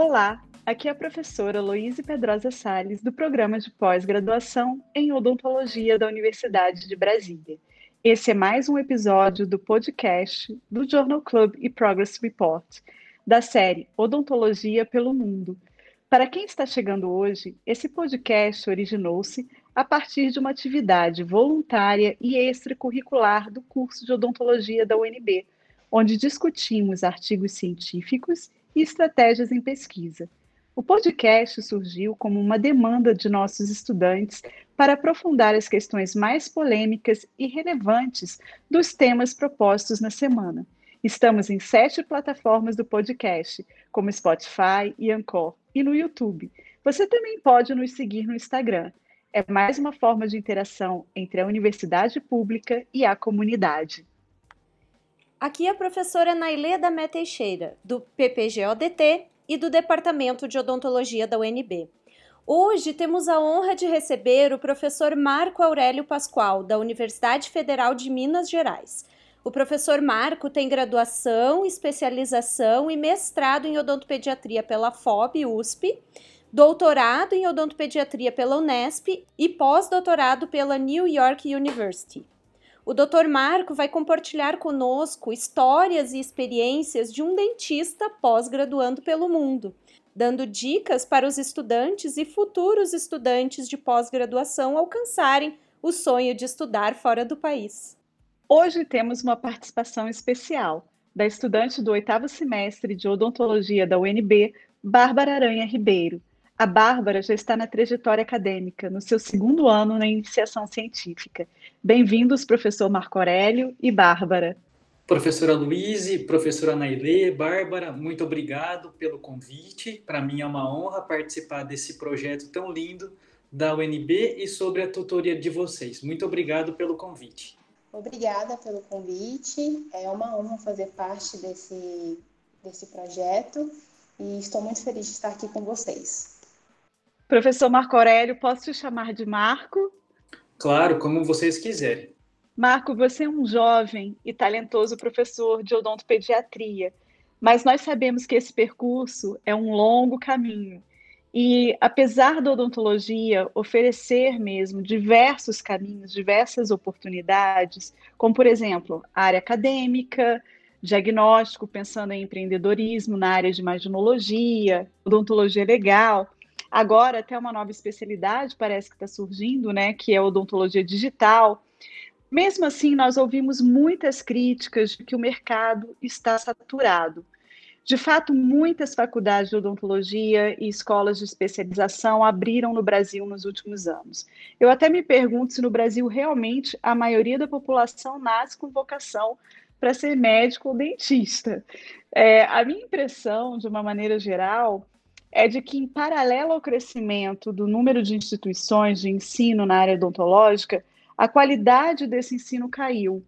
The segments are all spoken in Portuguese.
Olá, aqui é a professora Loíse Pedrosa Sales do programa de pós-graduação em odontologia da Universidade de Brasília. Esse é mais um episódio do podcast do Journal Club e Progress Report, da série Odontologia pelo Mundo. Para quem está chegando hoje, esse podcast originou-se a partir de uma atividade voluntária e extracurricular do curso de odontologia da UNB, onde discutimos artigos científicos e estratégias em pesquisa. O podcast surgiu como uma demanda de nossos estudantes para aprofundar as questões mais polêmicas e relevantes dos temas propostos na semana. Estamos em sete plataformas do podcast, como Spotify e Anchor, e no YouTube. Você também pode nos seguir no Instagram. É mais uma forma de interação entre a universidade pública e a comunidade. Aqui é a professora Nailê da Teixeira, do PPGODT e do Departamento de Odontologia da UNB. Hoje temos a honra de receber o professor Marco Aurélio Pascoal, da Universidade Federal de Minas Gerais. O professor Marco tem graduação, especialização e mestrado em odontopediatria pela FOB USP, doutorado em odontopediatria pela Unesp e pós-doutorado pela New York University. O Dr. Marco vai compartilhar conosco histórias e experiências de um dentista pós-graduando pelo mundo, dando dicas para os estudantes e futuros estudantes de pós-graduação alcançarem o sonho de estudar fora do país. Hoje temos uma participação especial da estudante do oitavo semestre de odontologia da UNB, Bárbara Aranha Ribeiro. A Bárbara já está na trajetória acadêmica, no seu segundo ano na iniciação científica. Bem-vindos, professor Marco Aurélio e Bárbara. Professora Luíse, professora Nailê, Bárbara, muito obrigado pelo convite. Para mim é uma honra participar desse projeto tão lindo da UNB e sobre a tutoria de vocês. Muito obrigado pelo convite. Obrigada pelo convite. É uma honra fazer parte desse, desse projeto e estou muito feliz de estar aqui com vocês. Professor Marco Aurélio, posso te chamar de Marco? Claro, como vocês quiserem. Marco, você é um jovem e talentoso professor de odontopediatria, mas nós sabemos que esse percurso é um longo caminho. E apesar da odontologia oferecer mesmo diversos caminhos, diversas oportunidades, como por exemplo, a área acadêmica, diagnóstico, pensando em empreendedorismo na área de imaginologia, odontologia legal, Agora, até uma nova especialidade parece que está surgindo, né, que é odontologia digital. Mesmo assim, nós ouvimos muitas críticas de que o mercado está saturado. De fato, muitas faculdades de odontologia e escolas de especialização abriram no Brasil nos últimos anos. Eu até me pergunto se no Brasil realmente a maioria da população nasce com vocação para ser médico ou dentista. É, a minha impressão, de uma maneira geral, é de que, em paralelo ao crescimento do número de instituições de ensino na área odontológica, a qualidade desse ensino caiu.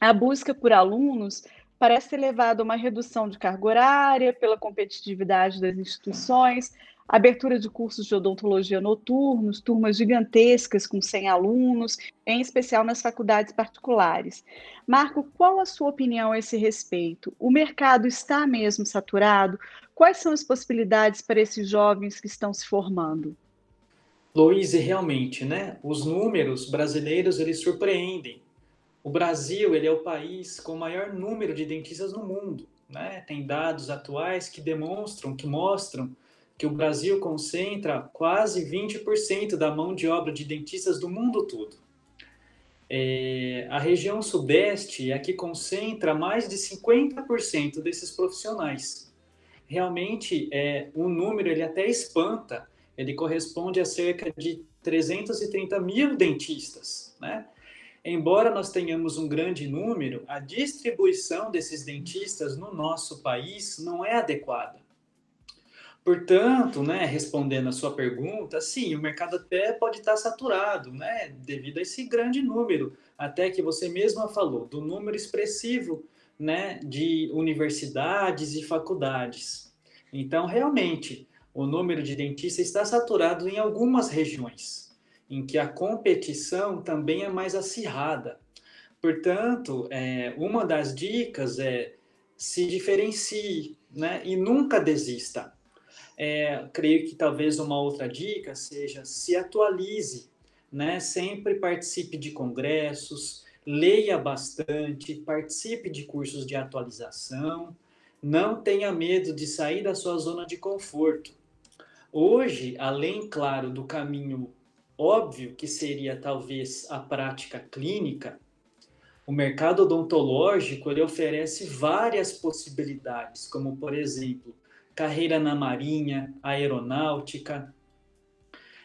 A busca por alunos parece ter levado a uma redução de carga horária, pela competitividade das instituições, abertura de cursos de odontologia noturnos, turmas gigantescas com 100 alunos, em especial nas faculdades particulares. Marco, qual a sua opinião a esse respeito? O mercado está mesmo saturado? Quais são as possibilidades para esses jovens que estão se formando? Louise, realmente, né? Os números brasileiros eles surpreendem. O Brasil ele é o país com o maior número de dentistas no mundo, né? Tem dados atuais que demonstram, que mostram que o Brasil concentra quase 20% da mão de obra de dentistas do mundo todo. É, a região sudeste é a que concentra mais de 50% desses profissionais. Realmente, é, o número ele até espanta, ele corresponde a cerca de 330 mil dentistas. Né? Embora nós tenhamos um grande número, a distribuição desses dentistas no nosso país não é adequada. Portanto, né, respondendo a sua pergunta, sim, o mercado até pode estar saturado, né, devido a esse grande número, até que você mesma falou, do número expressivo, né, de universidades e faculdades. Então, realmente, o número de dentistas está saturado em algumas regiões, em que a competição também é mais acirrada. Portanto, é, uma das dicas é se diferencie, né, e nunca desista É, creio que talvez uma outra dica seja se atualize, né? Sempre participe de congressos, leia bastante, participe de cursos de atualização, não tenha medo de sair da sua zona de conforto. Hoje, além, claro, do caminho óbvio que seria talvez a prática clínica, o mercado odontológico ele oferece várias possibilidades, como por exemplo, carreira na marinha, aeronáutica,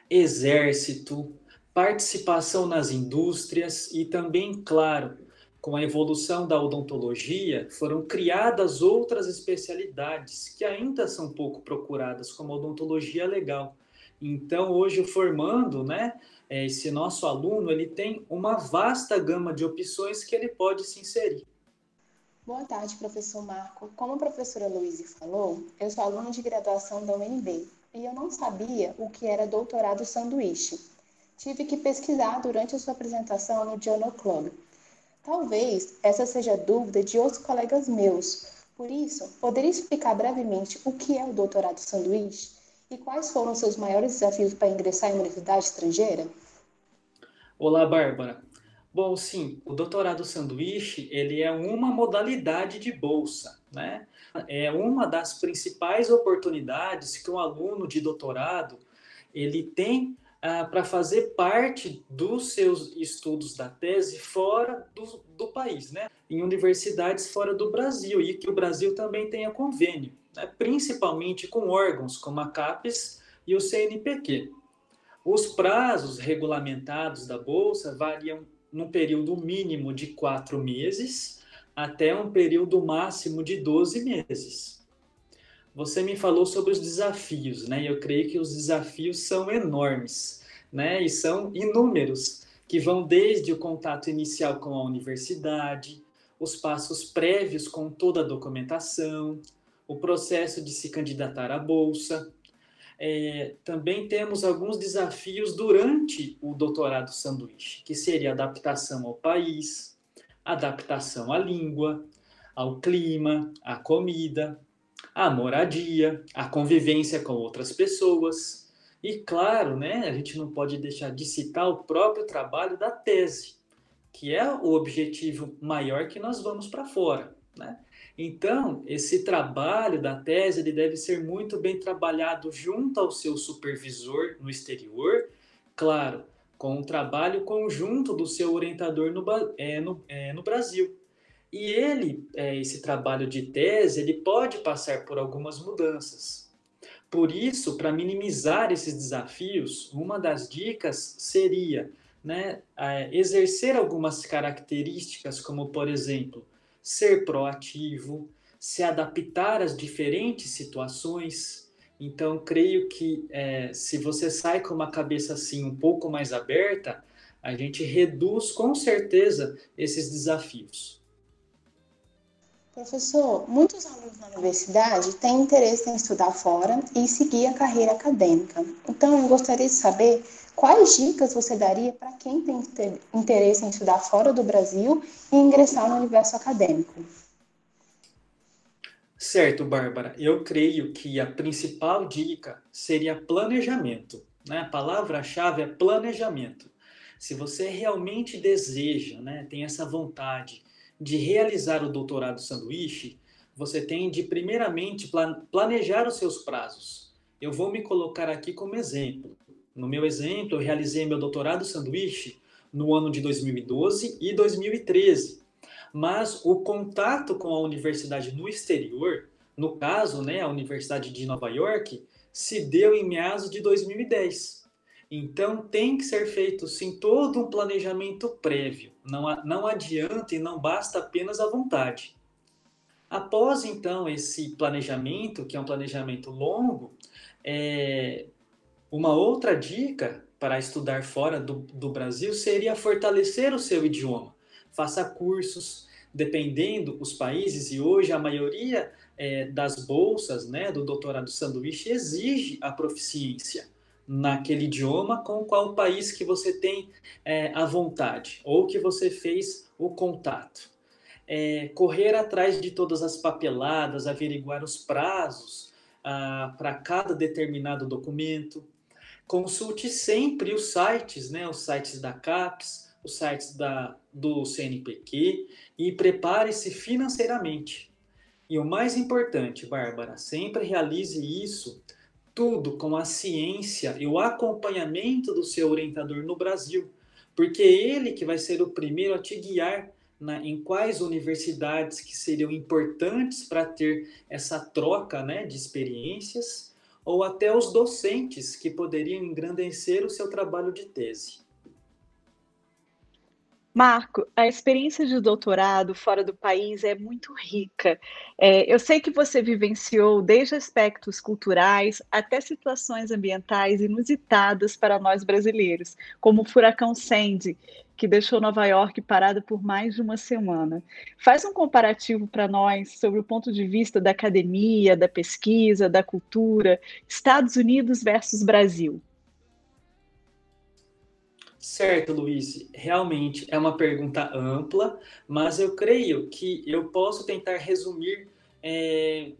exército, participação nas indústrias e também, claro, com a evolução da odontologia, foram criadas outras especialidades que ainda são pouco procuradas, como a odontologia legal. Então, hoje, formando, né, esse nosso aluno, ele tem uma vasta gama de opções que ele pode se inserir. Boa tarde, professor Marco. Como a professora Luísa falou, eu sou aluna de graduação da UNB e eu não sabia o que era doutorado sanduíche. Tive que pesquisar durante a sua apresentação no Journal Club Talvez essa seja a dúvida de outros colegas meus. Por isso, poderia explicar brevemente o que é o doutorado sanduíche e quais foram seus maiores desafios para ingressar em uma universidade estrangeira? Olá, Bárbara. Bom, sim, o doutorado sanduíche, ele é uma modalidade de bolsa, né? É uma das principais oportunidades que um aluno de doutorado ele tem ah, para fazer parte dos seus estudos da tese fora do, do país, né? em universidades fora do Brasil, e que o Brasil também tenha convênio, né? principalmente com órgãos como a CAPES e o CNPq. Os prazos regulamentados da Bolsa variam num período mínimo de quatro meses até um período máximo de 12 meses. Você me falou sobre os desafios, né? Eu creio que os desafios são enormes, né? E são inúmeros, que vão desde o contato inicial com a universidade, os passos prévios com toda a documentação, o processo de se candidatar à bolsa. É, também temos alguns desafios durante o doutorado sanduíche, que seria adaptação ao país, adaptação à língua, ao clima, à comida, a moradia, a convivência com outras pessoas. E claro, né, a gente não pode deixar de citar o próprio trabalho da tese, que é o objetivo maior que nós vamos para fora, né? Então, esse trabalho da tese ele deve ser muito bem trabalhado junto ao seu supervisor no exterior, claro, com o trabalho conjunto do seu orientador no, é, no, é, no Brasil. E ele, é, esse trabalho de tese, ele pode passar por algumas mudanças. Por isso, para minimizar esses desafios, uma das dicas seria né, exercer algumas características, como, por exemplo, ser proativo, se adaptar às diferentes situações. Então, creio que é, se você sai com uma cabeça assim um pouco mais aberta, a gente reduz com certeza esses desafios. Professor, muitos alunos na universidade têm interesse em estudar fora e seguir a carreira acadêmica. Então, eu gostaria de saber quais dicas você daria para quem tem interesse em estudar fora do Brasil e ingressar no universo acadêmico. Certo, Bárbara. Eu creio que a principal dica seria planejamento. Né? A palavra-chave é planejamento. Se você realmente deseja, né, tem essa vontade de realizar o doutorado sanduíche, você tem de, primeiramente, planejar os seus prazos. Eu vou me colocar aqui como exemplo. No meu exemplo, eu realizei meu doutorado sanduíche no ano de 2012 e 2013. Mas o contato com a universidade no exterior, no caso, né, a Universidade de Nova York, se deu em meados de 2010. Então, tem que ser feito, sim, todo um planejamento prévio. Não, não adianta e não basta apenas a vontade. Após, então, esse planejamento, que é um planejamento longo, é, uma outra dica para estudar fora do, do Brasil seria fortalecer o seu idioma. Faça cursos, dependendo os países, e hoje a maioria é, das bolsas né, do doutorado sanduíche exige a proficiência naquele idioma com qual país que você tem é, a vontade ou que você fez o contato. É, correr atrás de todas as papeladas, averiguar os prazos ah, para cada determinado documento. Consulte sempre os sites, né, os sites da CAPES, os sites da, do CNPq e prepare-se financeiramente. E o mais importante, Bárbara, sempre realize isso tudo com a ciência e o acompanhamento do seu orientador no Brasil, porque é ele que vai ser o primeiro a te guiar na, em quais universidades que seriam importantes para ter essa troca né, de experiências, ou até os docentes que poderiam engrandecer o seu trabalho de tese. Marco, a experiência de doutorado fora do país é muito rica. É, eu sei que você vivenciou desde aspectos culturais até situações ambientais inusitadas para nós brasileiros, como o furacão Sandy, que deixou Nova York parada por mais de uma semana. Faz um comparativo para nós sobre o ponto de vista da academia, da pesquisa, da cultura, Estados Unidos versus Brasil. Certo, Luiz. Realmente é uma pergunta ampla, mas eu creio que eu posso tentar resumir é,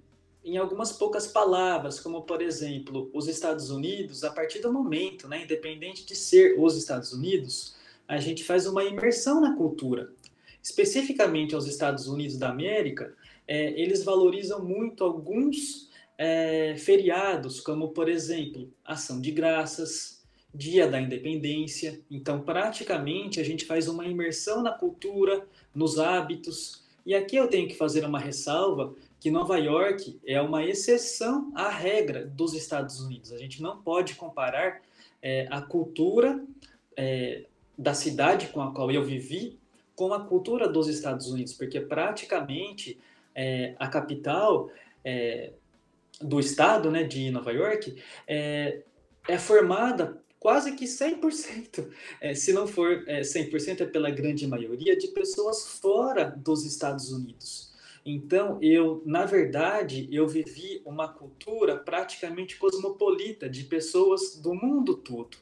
em algumas poucas palavras, como por exemplo, os Estados Unidos, a partir do momento, né, independente de ser os Estados Unidos, a gente faz uma imersão na cultura. Especificamente aos Estados Unidos da América, é, eles valorizam muito alguns é, feriados, como por exemplo, Ação de Graças, Dia da Independência. Então, praticamente, a gente faz uma imersão na cultura, nos hábitos. E aqui eu tenho que fazer uma ressalva que Nova York é uma exceção à regra dos Estados Unidos. A gente não pode comparar é, a cultura é, da cidade com a qual eu vivi com a cultura dos Estados Unidos, porque praticamente é, a capital é, do estado, né, de Nova York, é, é formada quase que 100%, é, se não for é, 100%, é pela grande maioria de pessoas fora dos Estados Unidos. Então, eu, na verdade, eu vivi uma cultura praticamente cosmopolita de pessoas do mundo todo.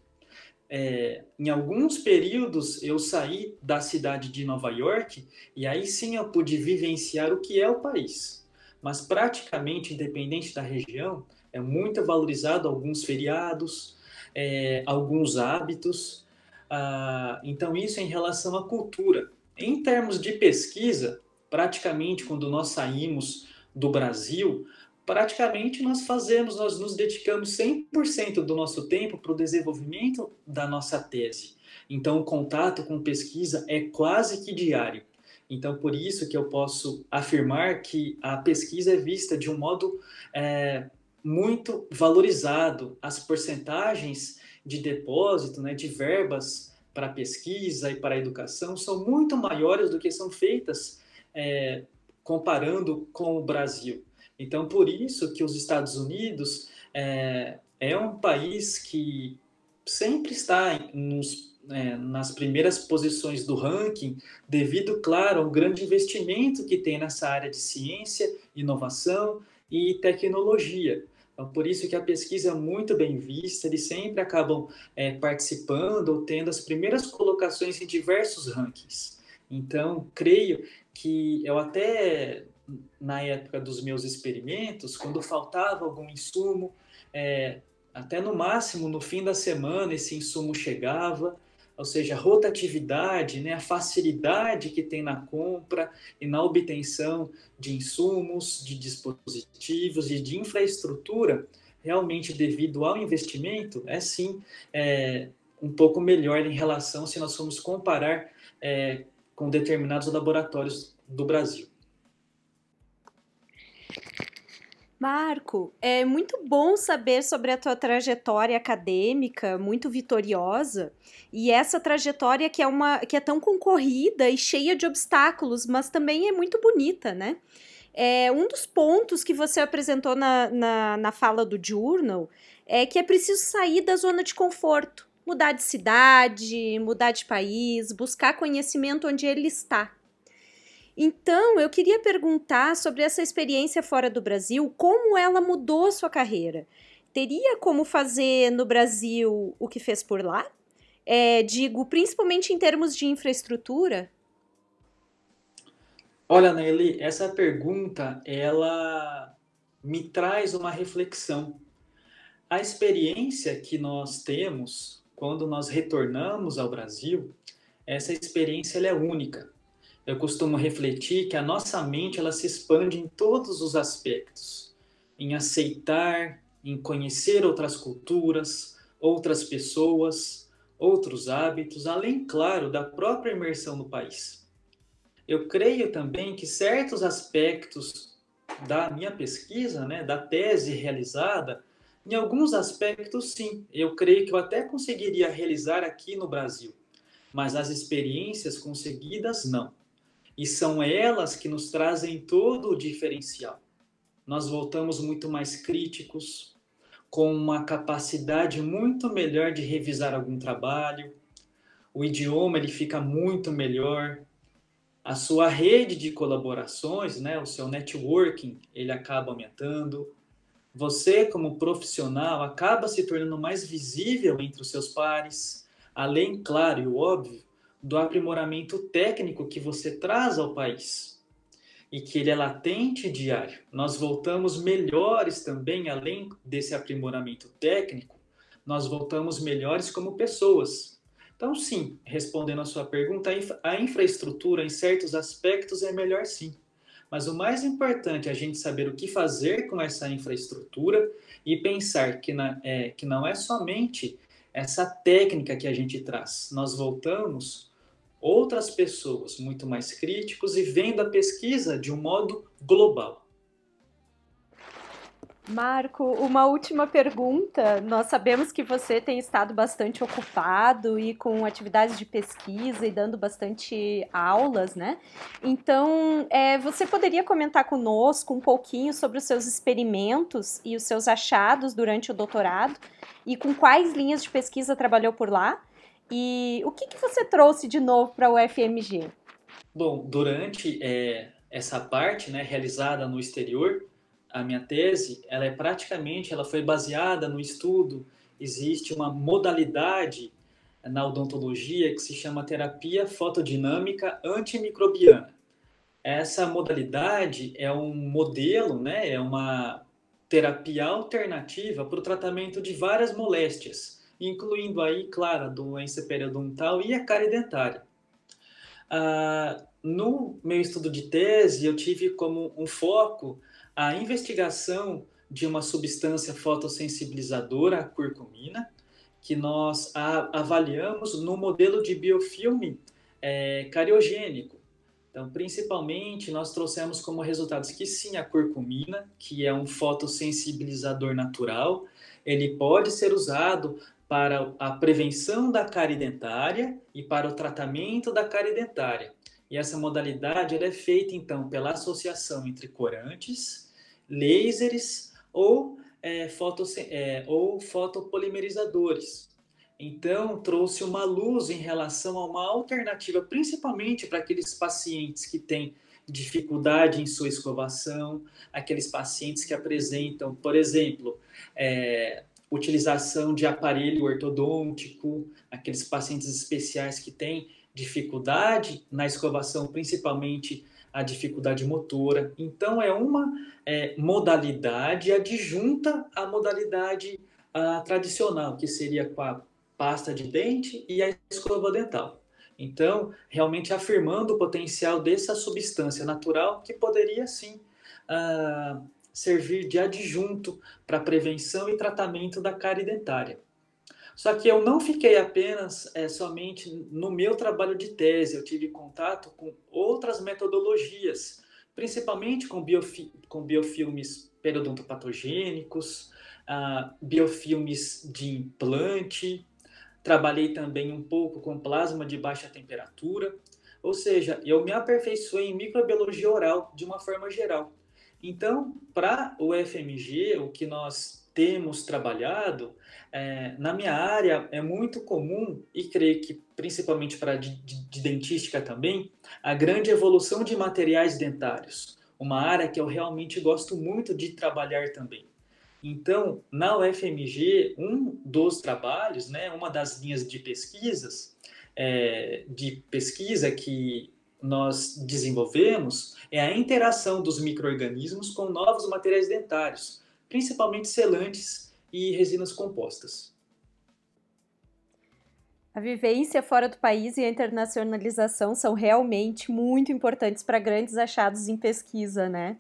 É, em alguns períodos eu saí da cidade de Nova York e aí sim eu pude vivenciar o que é o país. Mas praticamente, independente da região, é muito valorizado alguns feriados, é, alguns hábitos. Ah, então, isso em relação à cultura. Em termos de pesquisa, praticamente quando nós saímos do Brasil, praticamente nós fazemos, nós nos dedicamos 100% do nosso tempo para o desenvolvimento da nossa tese. Então, o contato com pesquisa é quase que diário. Então, por isso que eu posso afirmar que a pesquisa é vista de um modo é, muito valorizado. As porcentagens de depósito, né, de verbas para pesquisa e para educação são muito maiores do que são feitas é, comparando com o Brasil. Então, por isso que os Estados Unidos é, é um país que sempre está nos, é, nas primeiras posições do ranking, devido, claro, ao grande investimento que tem nessa área de ciência, inovação e tecnologia. Então, por isso que a pesquisa é muito bem vista, eles sempre acabam é, participando ou tendo as primeiras colocações em diversos rankings. Então, creio que eu até, na época dos meus experimentos, quando faltava algum insumo, é, até no máximo no fim da semana esse insumo chegava, ou seja, a rotatividade, né, a facilidade que tem na compra e na obtenção de insumos, de dispositivos e de infraestrutura, realmente devido ao investimento, é sim é, um pouco melhor em relação se nós formos comparar é, com determinados laboratórios do Brasil. Marco, é muito bom saber sobre a tua trajetória acadêmica, muito vitoriosa, e essa trajetória que é uma que é tão concorrida e cheia de obstáculos, mas também é muito bonita, né? É, um dos pontos que você apresentou na, na, na fala do Journal é que é preciso sair da zona de conforto, mudar de cidade, mudar de país, buscar conhecimento onde ele está. Então, eu queria perguntar sobre essa experiência fora do Brasil, como ela mudou a sua carreira? Teria como fazer no Brasil o que fez por lá? É, digo, principalmente em termos de infraestrutura? Olha, Nelly, essa pergunta, ela me traz uma reflexão. A experiência que nós temos quando nós retornamos ao Brasil, essa experiência é única. Eu costumo refletir que a nossa mente ela se expande em todos os aspectos, em aceitar, em conhecer outras culturas, outras pessoas, outros hábitos, além, claro, da própria imersão no país. Eu creio também que certos aspectos da minha pesquisa, né, da tese realizada, em alguns aspectos, sim, eu creio que eu até conseguiria realizar aqui no Brasil, mas as experiências conseguidas, não. E são elas que nos trazem todo o diferencial. Nós voltamos muito mais críticos, com uma capacidade muito melhor de revisar algum trabalho, o idioma ele fica muito melhor, a sua rede de colaborações, né, o seu networking, ele acaba aumentando. Você, como profissional, acaba se tornando mais visível entre os seus pares, além, claro e óbvio, do aprimoramento técnico que você traz ao país e que ele é latente diário. Nós voltamos melhores também, além desse aprimoramento técnico, nós voltamos melhores como pessoas. Então, sim, respondendo a sua pergunta, a infraestrutura em certos aspectos é melhor sim. Mas o mais importante é a gente saber o que fazer com essa infraestrutura e pensar que, na, é, que não é somente essa técnica que a gente traz. Nós voltamos outras pessoas muito mais críticos e vendo a pesquisa de um modo global. Marco, uma última pergunta. Nós sabemos que você tem estado bastante ocupado e com atividades de pesquisa e dando bastante aulas, né? Então, é, você poderia comentar conosco um pouquinho sobre os seus experimentos e os seus achados durante o doutorado e com quais linhas de pesquisa trabalhou por lá? E o que, que você trouxe de novo para o FMG? Bom, durante é, essa parte né, realizada no exterior, a minha tese, ela é praticamente, ela foi baseada no estudo, existe uma modalidade na odontologia que se chama terapia fotodinâmica antimicrobiana. Essa modalidade é um modelo, né, é uma terapia alternativa para o tratamento de várias moléstias, incluindo aí, claro, a doença periodontal e a cárie dentária. Ah, no meu estudo de tese, eu tive como um foco a investigação de uma substância fotossensibilizadora, a curcumina, que nós avaliamos no modelo de biofilme é, cariogênico. Então, principalmente, nós trouxemos como resultados que sim, a curcumina, que é um fotossensibilizador natural, ele pode ser usado para a prevenção da cárie dentária e para o tratamento da cárie dentária. E essa modalidade é feita, então, pela associação entre corantes, lasers ou, é, é, ou fotopolimerizadores. Então, trouxe uma luz em relação a uma alternativa, principalmente para aqueles pacientes que têm dificuldade em sua escovação, aqueles pacientes que apresentam, por exemplo, é, utilização de aparelho ortodôntico, aqueles pacientes especiais que têm dificuldade na escovação, principalmente a dificuldade motora. Então, é uma é, modalidade adjunta à modalidade a, tradicional, que seria com a pasta de dente e a escova dental. Então, realmente afirmando o potencial dessa substância natural que poderia sim uh, servir de adjunto para prevenção e tratamento da cárie dentária. Só que eu não fiquei apenas é, somente no meu trabalho de tese, eu tive contato com outras metodologias, principalmente com, biofi com biofilmes periodontopatogênicos, ah, biofilmes de implante, trabalhei também um pouco com plasma de baixa temperatura, ou seja, eu me aperfeiçoei em microbiologia oral de uma forma geral. Então, para o FMG, o que nós temos trabalhado, é, na minha área é muito comum, e creio que principalmente para de, de, de dentística também, a grande evolução de materiais dentários. Uma área que eu realmente gosto muito de trabalhar também. Então, na UFMG, um dos trabalhos, né, uma das linhas de pesquisas, é, de pesquisa que nós desenvolvemos é a interação dos micro-organismos com novos materiais dentários, principalmente selantes e resinas compostas. A vivência fora do país e a internacionalização são realmente muito importantes para grandes achados em pesquisa, né?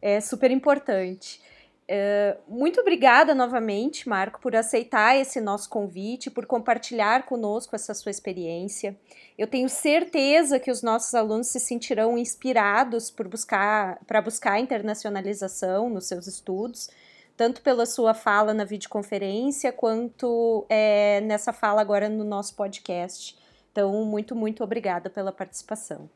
É super importante. É, muito obrigada novamente, Marco, por aceitar esse nosso convite, por compartilhar conosco essa sua experiência. Eu tenho certeza que os nossos alunos se sentirão inspirados buscar para buscar internacionalização nos seus estudos tanto pela sua fala na videoconferência, quanto é, nessa fala agora no nosso podcast. Então, muito, muito obrigada pela participação.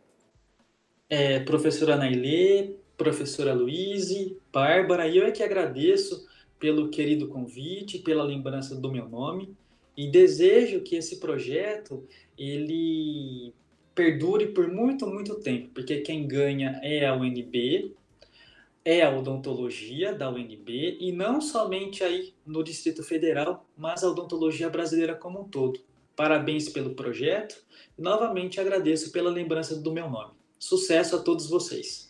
É, professora Nailê, professora Luíse, Bárbara, e eu é que agradeço pelo querido convite, pela lembrança do meu nome, e desejo que esse projeto ele perdure por muito, muito tempo, porque quem ganha é a UNB, é a odontologia da UNB e não somente aí no Distrito Federal, mas a odontologia brasileira como um todo. Parabéns pelo projeto novamente agradeço pela lembrança do meu nome. Sucesso a todos vocês.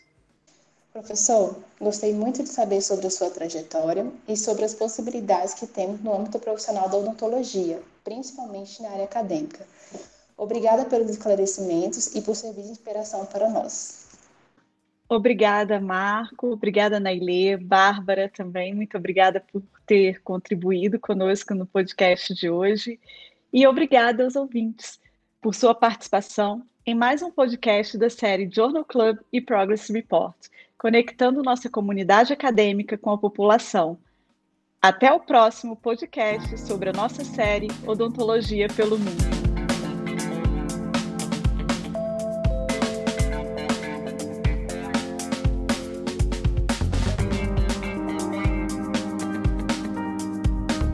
Professor, gostei muito de saber sobre a sua trajetória e sobre as possibilidades que temos no âmbito profissional da odontologia, principalmente na área acadêmica. Obrigada pelos esclarecimentos e por servir de inspiração para nós. Obrigada, Marco. Obrigada, Nailê. Bárbara também. Muito obrigada por ter contribuído conosco no podcast de hoje. E obrigada aos ouvintes por sua participação em mais um podcast da série Journal Club e Progress Report, conectando nossa comunidade acadêmica com a população. Até o próximo podcast sobre a nossa série Odontologia pelo Mundo.